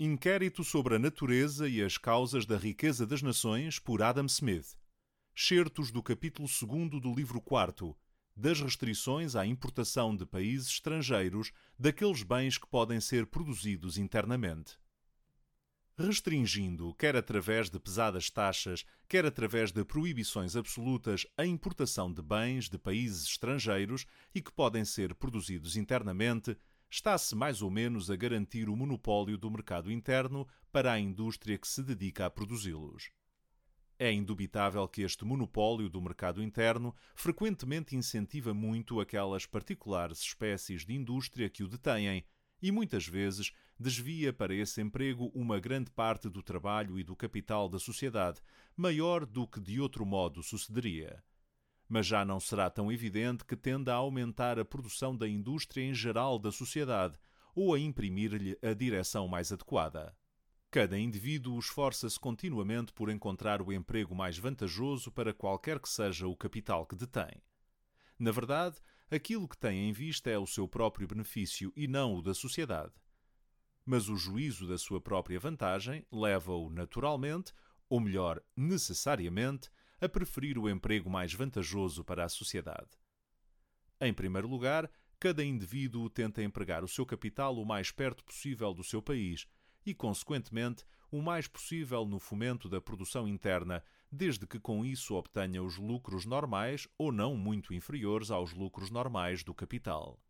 Inquérito sobre a natureza e as causas da riqueza das nações por Adam Smith. Certos do capítulo 2 do livro 4 das restrições à importação de países estrangeiros daqueles bens que podem ser produzidos internamente. Restringindo, quer através de pesadas taxas, quer através de proibições absolutas, a importação de bens de países estrangeiros e que podem ser produzidos internamente, está-se mais ou menos a garantir o monopólio do mercado interno para a indústria que se dedica a produzi-los. É indubitável que este monopólio do mercado interno frequentemente incentiva muito aquelas particulares espécies de indústria que o detêm e muitas vezes desvia para esse emprego uma grande parte do trabalho e do capital da sociedade, maior do que de outro modo sucederia. Mas já não será tão evidente que tenda a aumentar a produção da indústria em geral da sociedade ou a imprimir-lhe a direção mais adequada. Cada indivíduo esforça-se continuamente por encontrar o emprego mais vantajoso para qualquer que seja o capital que detém. Na verdade, aquilo que tem em vista é o seu próprio benefício e não o da sociedade. Mas o juízo da sua própria vantagem leva-o naturalmente, ou melhor, necessariamente, a preferir o emprego mais vantajoso para a sociedade. Em primeiro lugar, cada indivíduo tenta empregar o seu capital o mais perto possível do seu país e, consequentemente, o mais possível no fomento da produção interna, desde que com isso obtenha os lucros normais ou não muito inferiores aos lucros normais do capital.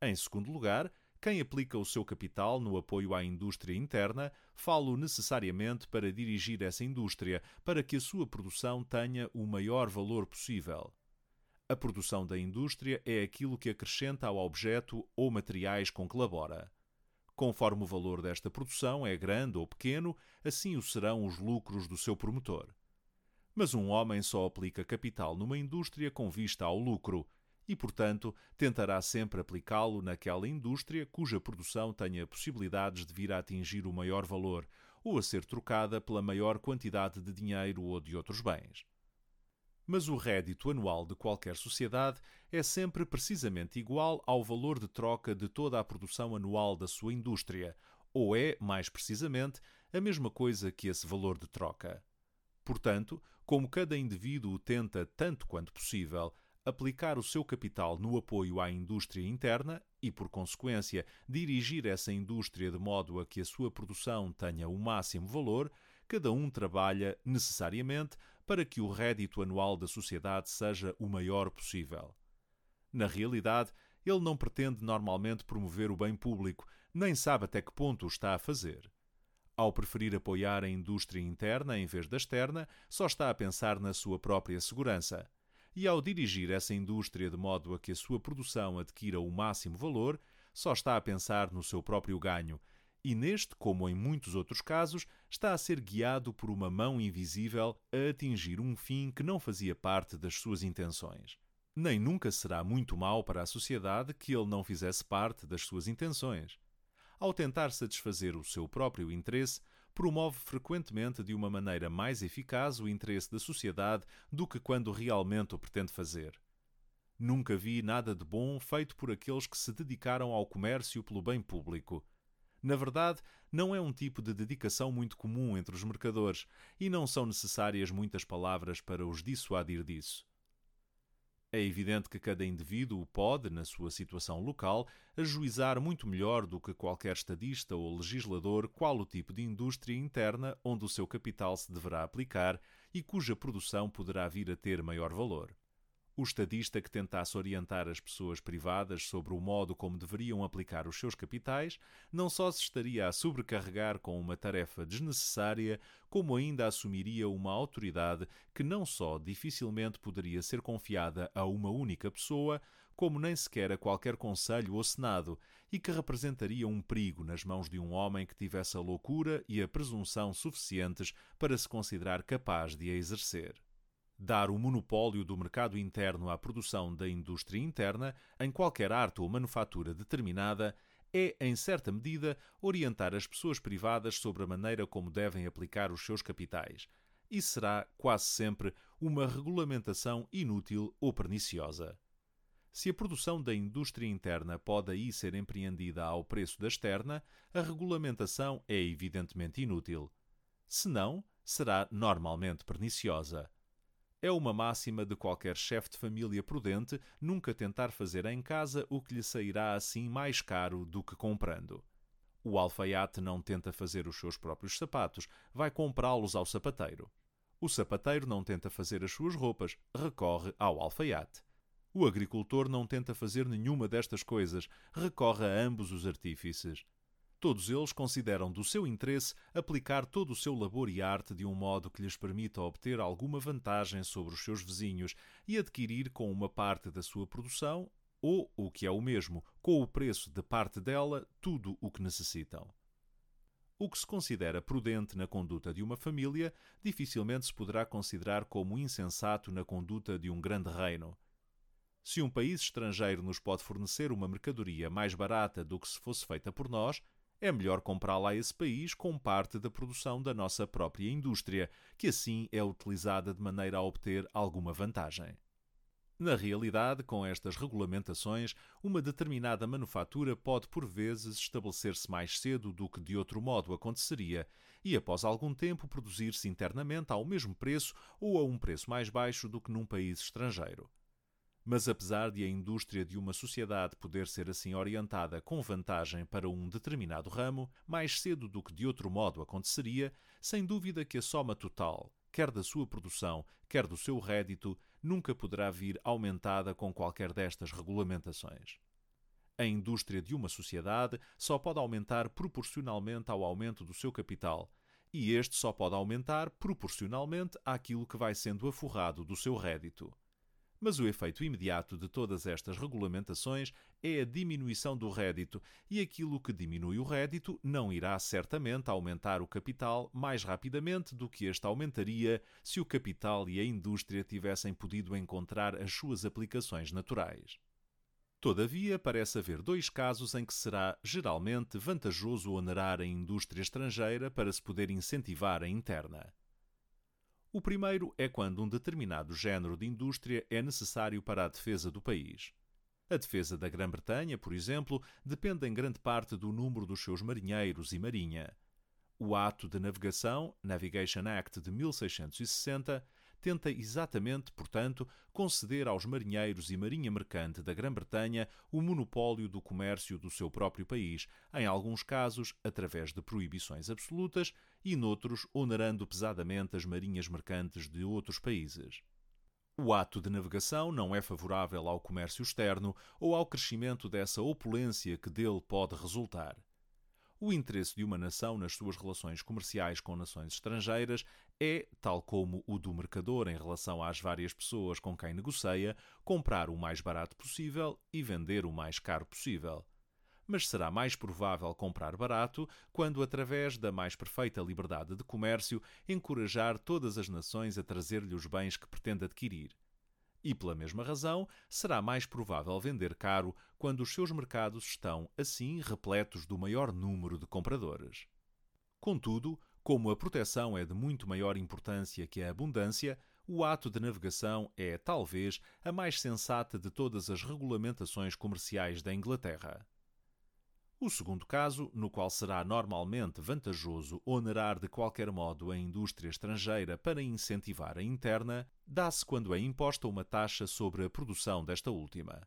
Em segundo lugar, quem aplica o seu capital no apoio à indústria interna, falo necessariamente para dirigir essa indústria para que a sua produção tenha o maior valor possível. A produção da indústria é aquilo que acrescenta ao objeto ou materiais com que labora. Conforme o valor desta produção é grande ou pequeno, assim o serão os lucros do seu promotor. Mas um homem só aplica capital numa indústria com vista ao lucro e, portanto, tentará sempre aplicá-lo naquela indústria cuja produção tenha possibilidades de vir a atingir o maior valor ou a ser trocada pela maior quantidade de dinheiro ou de outros bens mas o rédito anual de qualquer sociedade é sempre precisamente igual ao valor de troca de toda a produção anual da sua indústria, ou é, mais precisamente, a mesma coisa que esse valor de troca. Portanto, como cada indivíduo tenta, tanto quanto possível, aplicar o seu capital no apoio à indústria interna e, por consequência, dirigir essa indústria de modo a que a sua produção tenha o máximo valor, cada um trabalha, necessariamente, para que o rédito anual da sociedade seja o maior possível. Na realidade, ele não pretende normalmente promover o bem público, nem sabe até que ponto o está a fazer. Ao preferir apoiar a indústria interna em vez da externa, só está a pensar na sua própria segurança. E ao dirigir essa indústria de modo a que a sua produção adquira o máximo valor, só está a pensar no seu próprio ganho e neste, como em muitos outros casos, está a ser guiado por uma mão invisível a atingir um fim que não fazia parte das suas intenções. Nem nunca será muito mal para a sociedade que ele não fizesse parte das suas intenções. Ao tentar satisfazer o seu próprio interesse, promove frequentemente de uma maneira mais eficaz o interesse da sociedade do que quando realmente o pretende fazer. Nunca vi nada de bom feito por aqueles que se dedicaram ao comércio pelo bem público na verdade, não é um tipo de dedicação muito comum entre os mercadores e não são necessárias muitas palavras para os dissuadir disso. É evidente que cada indivíduo pode, na sua situação local, ajuizar muito melhor do que qualquer estadista ou legislador qual o tipo de indústria interna onde o seu capital se deverá aplicar e cuja produção poderá vir a ter maior valor. O estadista que tentasse orientar as pessoas privadas sobre o modo como deveriam aplicar os seus capitais não só se estaria a sobrecarregar com uma tarefa desnecessária, como ainda assumiria uma autoridade que não só dificilmente poderia ser confiada a uma única pessoa, como nem sequer a qualquer conselho ou senado, e que representaria um perigo nas mãos de um homem que tivesse a loucura e a presunção suficientes para se considerar capaz de a exercer dar o monopólio do mercado interno à produção da indústria interna em qualquer arte ou manufatura determinada é, em certa medida, orientar as pessoas privadas sobre a maneira como devem aplicar os seus capitais, e será, quase sempre, uma regulamentação inútil ou perniciosa. Se a produção da indústria interna pode aí ser empreendida ao preço da externa, a regulamentação é evidentemente inútil. Se não, será normalmente perniciosa. É uma máxima de qualquer chefe de família prudente nunca tentar fazer em casa o que lhe sairá assim mais caro do que comprando. O alfaiate não tenta fazer os seus próprios sapatos, vai comprá-los ao sapateiro. O sapateiro não tenta fazer as suas roupas, recorre ao alfaiate. O agricultor não tenta fazer nenhuma destas coisas, recorre a ambos os artífices. Todos eles consideram do seu interesse aplicar todo o seu labor e arte de um modo que lhes permita obter alguma vantagem sobre os seus vizinhos e adquirir com uma parte da sua produção, ou, o que é o mesmo, com o preço de parte dela, tudo o que necessitam. O que se considera prudente na conduta de uma família dificilmente se poderá considerar como insensato na conduta de um grande reino. Se um país estrangeiro nos pode fornecer uma mercadoria mais barata do que se fosse feita por nós, é melhor comprá-la a esse país com parte da produção da nossa própria indústria, que assim é utilizada de maneira a obter alguma vantagem. Na realidade, com estas regulamentações, uma determinada manufatura pode por vezes estabelecer-se mais cedo do que de outro modo aconteceria e, após algum tempo, produzir-se internamente ao mesmo preço ou a um preço mais baixo do que num país estrangeiro. Mas apesar de a indústria de uma sociedade poder ser assim orientada com vantagem para um determinado ramo, mais cedo do que de outro modo aconteceria, sem dúvida que a soma total, quer da sua produção, quer do seu rédito, nunca poderá vir aumentada com qualquer destas regulamentações. A indústria de uma sociedade só pode aumentar proporcionalmente ao aumento do seu capital, e este só pode aumentar proporcionalmente àquilo que vai sendo aforrado do seu rédito. Mas o efeito imediato de todas estas regulamentações é a diminuição do rédito, e aquilo que diminui o rédito não irá certamente aumentar o capital mais rapidamente do que este aumentaria se o capital e a indústria tivessem podido encontrar as suas aplicações naturais. Todavia, parece haver dois casos em que será geralmente vantajoso onerar a indústria estrangeira para se poder incentivar a interna. O primeiro é quando um determinado género de indústria é necessário para a defesa do país. A defesa da Grã-Bretanha, por exemplo, depende em grande parte do número dos seus marinheiros e marinha. O Ato de Navegação, Navigation Act de 1660, tenta exatamente, portanto, conceder aos marinheiros e marinha mercante da Grã-Bretanha o monopólio do comércio do seu próprio país, em alguns casos através de proibições absolutas e noutros onerando pesadamente as marinhas mercantes de outros países. O ato de navegação não é favorável ao comércio externo ou ao crescimento dessa opulência que dele pode resultar. O interesse de uma nação nas suas relações comerciais com nações estrangeiras é, tal como o do mercador em relação às várias pessoas com quem negocia, comprar o mais barato possível e vender o mais caro possível. Mas será mais provável comprar barato quando, através da mais perfeita liberdade de comércio, encorajar todas as nações a trazer-lhe os bens que pretende adquirir e, pela mesma razão, será mais provável vender caro quando os seus mercados estão, assim, repletos do maior número de compradores. Contudo, como a proteção é de muito maior importância que a abundância, o ato de navegação é, talvez, a mais sensata de todas as regulamentações comerciais da Inglaterra. O segundo caso, no qual será normalmente vantajoso onerar de qualquer modo a indústria estrangeira para incentivar a interna, dá-se quando é imposta uma taxa sobre a produção desta última.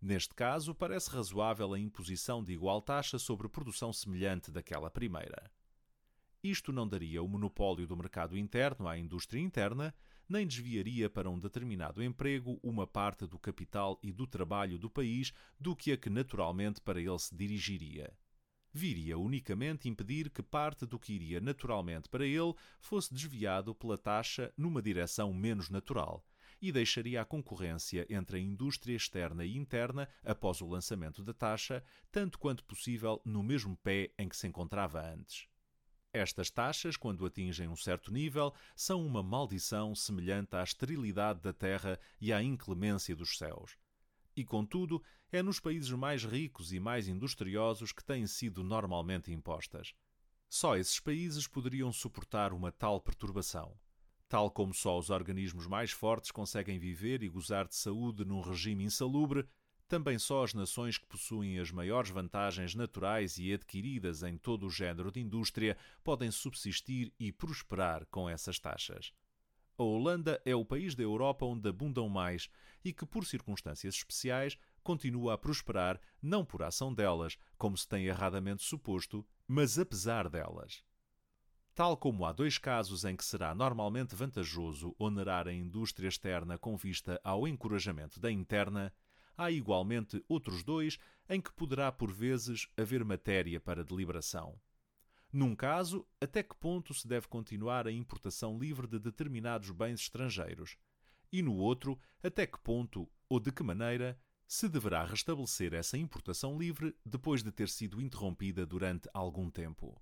Neste caso, parece razoável a imposição de igual taxa sobre produção semelhante daquela primeira. Isto não daria o monopólio do mercado interno à indústria interna, nem desviaria para um determinado emprego uma parte do capital e do trabalho do país do que a que naturalmente para ele se dirigiria. Viria unicamente impedir que parte do que iria naturalmente para ele fosse desviado pela taxa numa direção menos natural, e deixaria a concorrência entre a indústria externa e interna, após o lançamento da taxa, tanto quanto possível no mesmo pé em que se encontrava antes. Estas taxas, quando atingem um certo nível, são uma maldição semelhante à esterilidade da terra e à inclemência dos céus. E, contudo, é nos países mais ricos e mais industriosos que têm sido normalmente impostas. Só esses países poderiam suportar uma tal perturbação. Tal como só os organismos mais fortes conseguem viver e gozar de saúde num regime insalubre, também só as nações que possuem as maiores vantagens naturais e adquiridas em todo o género de indústria podem subsistir e prosperar com essas taxas. A Holanda é o país da Europa onde abundam mais e que, por circunstâncias especiais, continua a prosperar não por ação delas, como se tem erradamente suposto, mas apesar delas. Tal como há dois casos em que será normalmente vantajoso onerar a indústria externa com vista ao encorajamento da interna, há igualmente outros dois em que poderá por vezes haver matéria para deliberação. Num caso, até que ponto se deve continuar a importação livre de determinados bens estrangeiros, e no outro, até que ponto ou de que maneira se deverá restabelecer essa importação livre depois de ter sido interrompida durante algum tempo.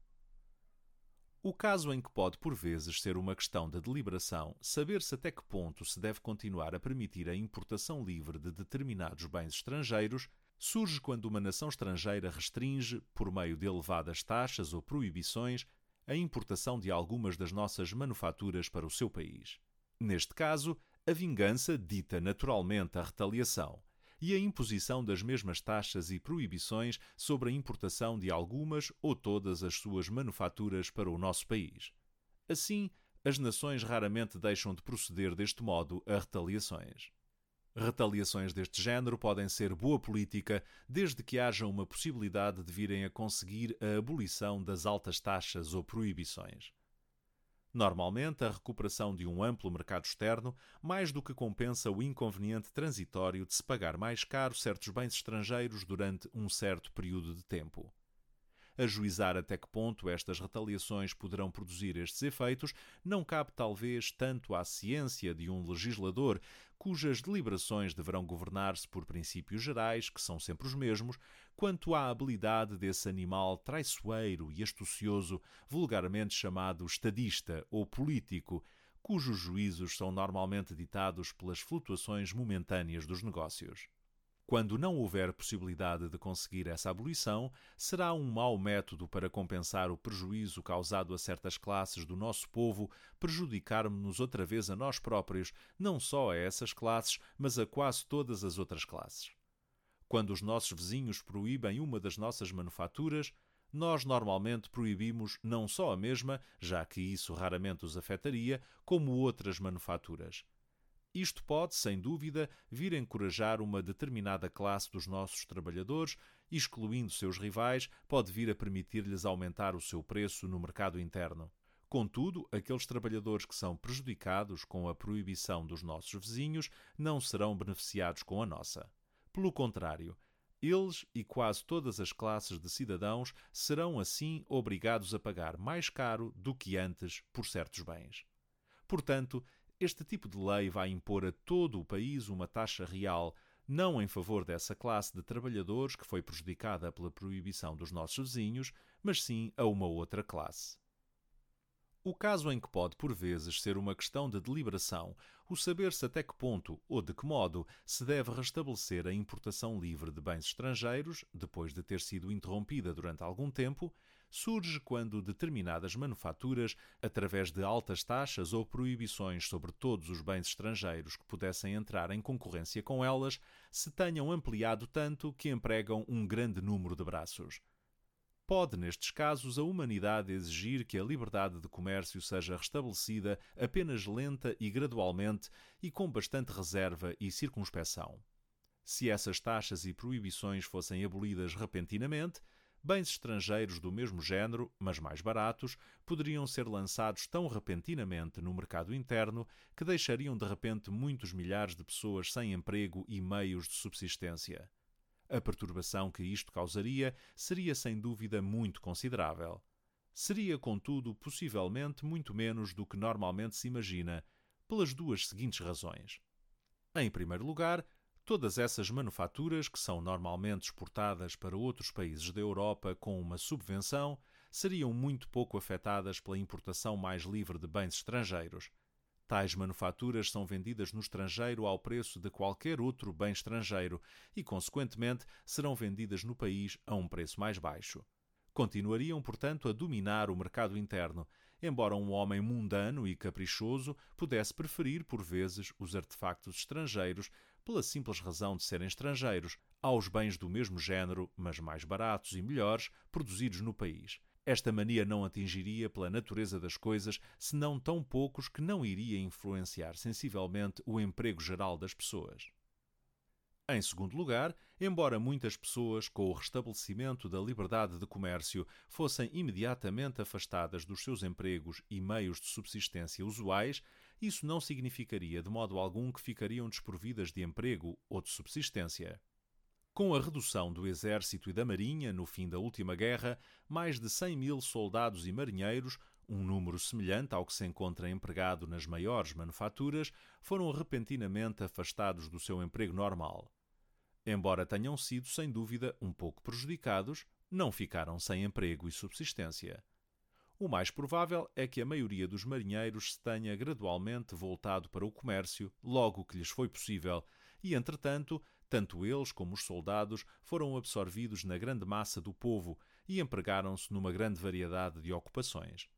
O caso em que pode por vezes ser uma questão de deliberação saber-se até que ponto se deve continuar a permitir a importação livre de determinados bens estrangeiros surge quando uma nação estrangeira restringe, por meio de elevadas taxas ou proibições, a importação de algumas das nossas manufaturas para o seu país. Neste caso, a vingança dita naturalmente a retaliação e a imposição das mesmas taxas e proibições sobre a importação de algumas ou todas as suas manufaturas para o nosso país. Assim, as nações raramente deixam de proceder deste modo a retaliações. Retaliações deste género podem ser boa política desde que haja uma possibilidade de virem a conseguir a abolição das altas taxas ou proibições. Normalmente, a recuperação de um amplo mercado externo mais do que compensa o inconveniente transitório de se pagar mais caro certos bens estrangeiros durante um certo período de tempo. Ajuizar até que ponto estas retaliações poderão produzir estes efeitos não cabe talvez tanto à ciência de um legislador, cujas deliberações deverão governar-se por princípios gerais, que são sempre os mesmos, quanto à habilidade desse animal traiçoeiro e astucioso, vulgarmente chamado estadista ou político, cujos juízos são normalmente ditados pelas flutuações momentâneas dos negócios. Quando não houver possibilidade de conseguir essa abolição, será um mau método para compensar o prejuízo causado a certas classes do nosso povo prejudicar-nos outra vez a nós próprios, não só a essas classes, mas a quase todas as outras classes. Quando os nossos vizinhos proíbem uma das nossas manufaturas, nós normalmente proibimos não só a mesma, já que isso raramente os afetaria, como outras manufaturas. Isto pode, sem dúvida, vir a encorajar uma determinada classe dos nossos trabalhadores, excluindo seus rivais, pode vir a permitir-lhes aumentar o seu preço no mercado interno. Contudo, aqueles trabalhadores que são prejudicados com a proibição dos nossos vizinhos não serão beneficiados com a nossa. Pelo contrário, eles e quase todas as classes de cidadãos serão assim obrigados a pagar mais caro do que antes por certos bens. Portanto, este tipo de lei vai impor a todo o país uma taxa real, não em favor dessa classe de trabalhadores que foi prejudicada pela proibição dos nossos vizinhos, mas sim a uma outra classe. O caso em que pode, por vezes, ser uma questão de deliberação, o saber-se até que ponto ou de que modo se deve restabelecer a importação livre de bens estrangeiros, depois de ter sido interrompida durante algum tempo, surge quando determinadas manufaturas, através de altas taxas ou proibições sobre todos os bens estrangeiros que pudessem entrar em concorrência com elas, se tenham ampliado tanto que empregam um grande número de braços. Pode, nestes casos, a humanidade exigir que a liberdade de comércio seja restabelecida apenas lenta e gradualmente e com bastante reserva e circunspeção. Se essas taxas e proibições fossem abolidas repentinamente, bens estrangeiros do mesmo género, mas mais baratos, poderiam ser lançados tão repentinamente no mercado interno que deixariam de repente muitos milhares de pessoas sem emprego e meios de subsistência. A perturbação que isto causaria seria sem dúvida muito considerável. Seria, contudo, possivelmente muito menos do que normalmente se imagina, pelas duas seguintes razões. Em primeiro lugar, Todas essas manufaturas, que são normalmente exportadas para outros países da Europa com uma subvenção, seriam muito pouco afetadas pela importação mais livre de bens estrangeiros. Tais manufaturas são vendidas no estrangeiro ao preço de qualquer outro bem estrangeiro e, consequentemente, serão vendidas no país a um preço mais baixo. continuariam, portanto, a dominar o mercado interno, embora um homem mundano e caprichoso pudesse preferir, por vezes, os artefactos estrangeiros, pela simples razão de serem estrangeiros, aos bens do mesmo género, mas mais baratos e melhores, produzidos no país. Esta mania não atingiria, pela natureza das coisas, senão tão poucos que não iria influenciar sensivelmente o emprego geral das pessoas. Em segundo lugar, embora muitas pessoas, com o restabelecimento da liberdade de comércio, fossem imediatamente afastadas dos seus empregos e meios de subsistência usuais, isso não significaria de modo algum que ficariam desprovidas de emprego ou de subsistência. Com a redução do exército e da marinha no fim da última guerra, mais de 100 mil soldados e marinheiros, um número semelhante ao que se encontra empregado nas maiores manufaturas, foram repentinamente afastados do seu emprego normal. Embora tenham sido, sem dúvida, um pouco prejudicados, não ficaram sem emprego e subsistência. O mais provável é que a maioria dos marinheiros se tenha gradualmente voltado para o comércio logo que lhes foi possível, e, entretanto, tanto eles como os soldados foram absorvidos na grande massa do povo e empregaram-se numa grande variedade de ocupações.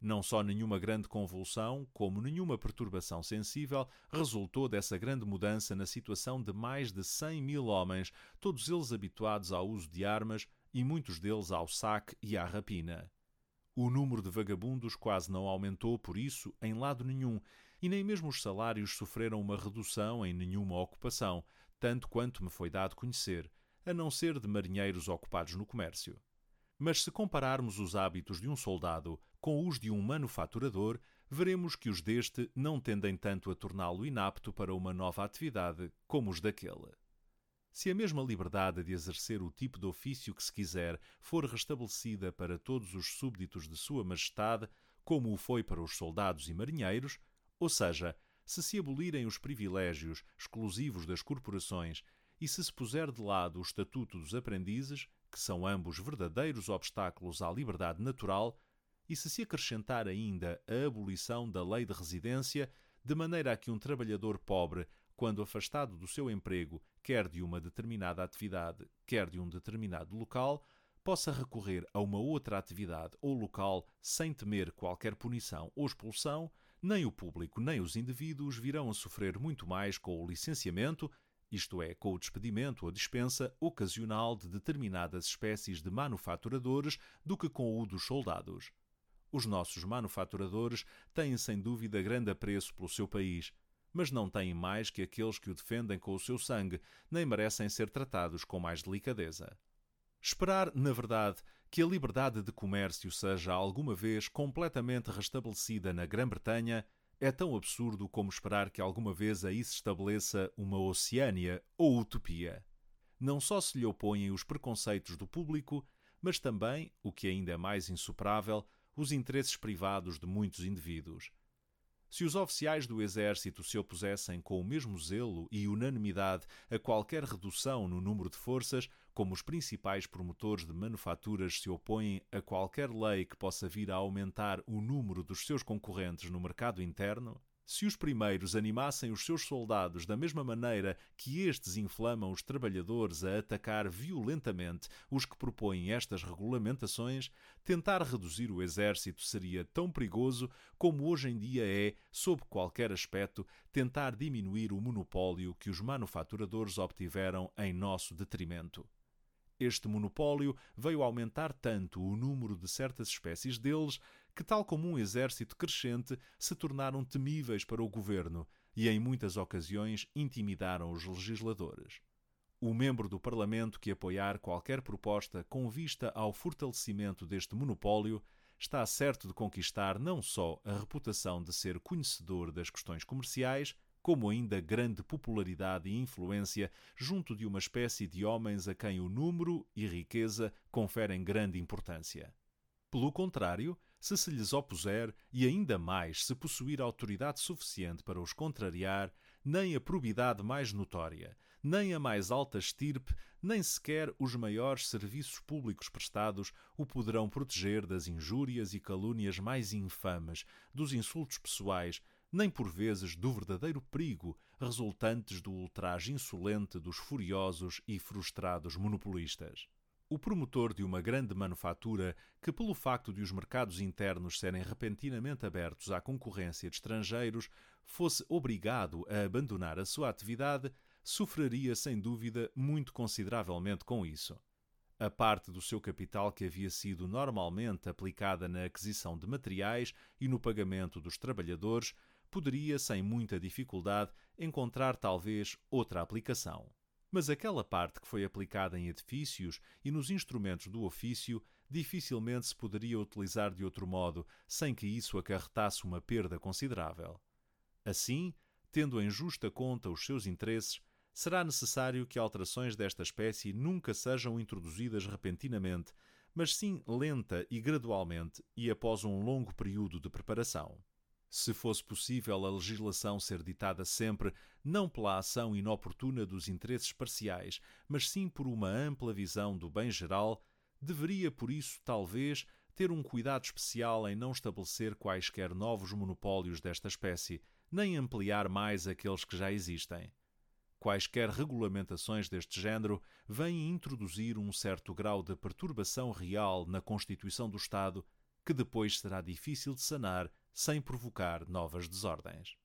Não só nenhuma grande convulsão, como nenhuma perturbação sensível resultou dessa grande mudança na situação de mais de 100 mil homens, todos eles habituados ao uso de armas e muitos deles ao saque e à rapina. O número de vagabundos quase não aumentou por isso em lado nenhum, e nem mesmo os salários sofreram uma redução em nenhuma ocupação, tanto quanto me foi dado conhecer, a não ser de marinheiros ocupados no comércio. Mas se compararmos os hábitos de um soldado com os de um manufaturador, veremos que os deste não tendem tanto a torná-lo inapto para uma nova atividade como os daquele. Se a mesma liberdade de exercer o tipo de ofício que se quiser for restabelecida para todos os súbditos de Sua Majestade, como o foi para os soldados e marinheiros, ou seja, se se abolirem os privilégios exclusivos das corporações e se se puser de lado o estatuto dos aprendizes, que são ambos verdadeiros obstáculos à liberdade natural, e se se acrescentar ainda a abolição da lei de residência, de maneira a que um trabalhador pobre, quando afastado do seu emprego, quer de uma determinada atividade, quer de um determinado local, possa recorrer a uma outra atividade ou local sem temer qualquer punição ou expulsão, nem o público nem os indivíduos virão a sofrer muito mais com o licenciamento, isto é, com o despedimento ou dispensa ocasional de determinadas espécies de manufaturadores, do que com o dos soldados. Os nossos manufaturadores têm sem dúvida grande apreço pelo seu país, mas não têm mais que aqueles que o defendem com o seu sangue, nem merecem ser tratados com mais delicadeza. Esperar, na verdade, que a liberdade de comércio seja alguma vez completamente restabelecida na Grã-Bretanha é tão absurdo como esperar que alguma vez aí se estabeleça uma Oceânia ou utopia. Não só se lhe opõem os preconceitos do público, mas também, o que ainda é mais insuperável, os interesses privados de muitos indivíduos. Se os oficiais do exército se opusessem com o mesmo zelo e unanimidade a qualquer redução no número de forças, como os principais promotores de manufaturas se opõem a qualquer lei que possa vir a aumentar o número dos seus concorrentes no mercado interno, se os primeiros animassem os seus soldados da mesma maneira que estes inflamam os trabalhadores a atacar violentamente os que propõem estas regulamentações, tentar reduzir o exército seria tão perigoso como hoje em dia é, sob qualquer aspecto, tentar diminuir o monopólio que os manufaturadores obtiveram em nosso detrimento. Este monopólio veio aumentar tanto o número de certas espécies deles que, tal como um exército crescente, se tornaram temíveis para o governo e, em muitas ocasiões, intimidaram os legisladores. O membro do Parlamento que apoiar qualquer proposta com vista ao fortalecimento deste monopólio está certo de conquistar não só a reputação de ser conhecedor das questões comerciais, como ainda grande popularidade e influência junto de uma espécie de homens a quem o número e riqueza conferem grande importância. Pelo contrário, se se lhes opuser, e ainda mais se possuir autoridade suficiente para os contrariar, nem a probidade mais notória, nem a mais alta estirpe, nem sequer os maiores serviços públicos prestados o poderão proteger das injúrias e calúnias mais infames, dos insultos pessoais, nem por vezes do verdadeiro perigo resultantes do ultraje insolente dos furiosos e frustrados monopolistas. O promotor de uma grande manufatura que, pelo facto de os mercados internos serem repentinamente abertos à concorrência de estrangeiros, fosse obrigado a abandonar a sua atividade, sofreria sem dúvida muito consideravelmente com isso. A parte do seu capital que havia sido normalmente aplicada na aquisição de materiais e no pagamento dos trabalhadores poderia, sem muita dificuldade, encontrar talvez outra aplicação mas aquela parte que foi aplicada em edifícios e nos instrumentos do ofício dificilmente se poderia utilizar de outro modo sem que isso acarretasse uma perda considerável. Assim, tendo em justa conta os seus interesses, será necessário que alterações desta espécie nunca sejam introduzidas repentinamente, mas sim lenta e gradualmente e após um longo período de preparação se fosse possível a legislação ser ditada sempre não pela ação inoportuna dos interesses parciais, mas sim por uma ampla visão do bem geral, deveria, por isso, talvez, ter um cuidado especial em não estabelecer quaisquer novos monopólios desta espécie, nem ampliar mais aqueles que já existem. Quaisquer regulamentações deste género vêm introduzir um certo grau de perturbação real na constituição do Estado que depois será difícil de sanar sem provocar novas desordens.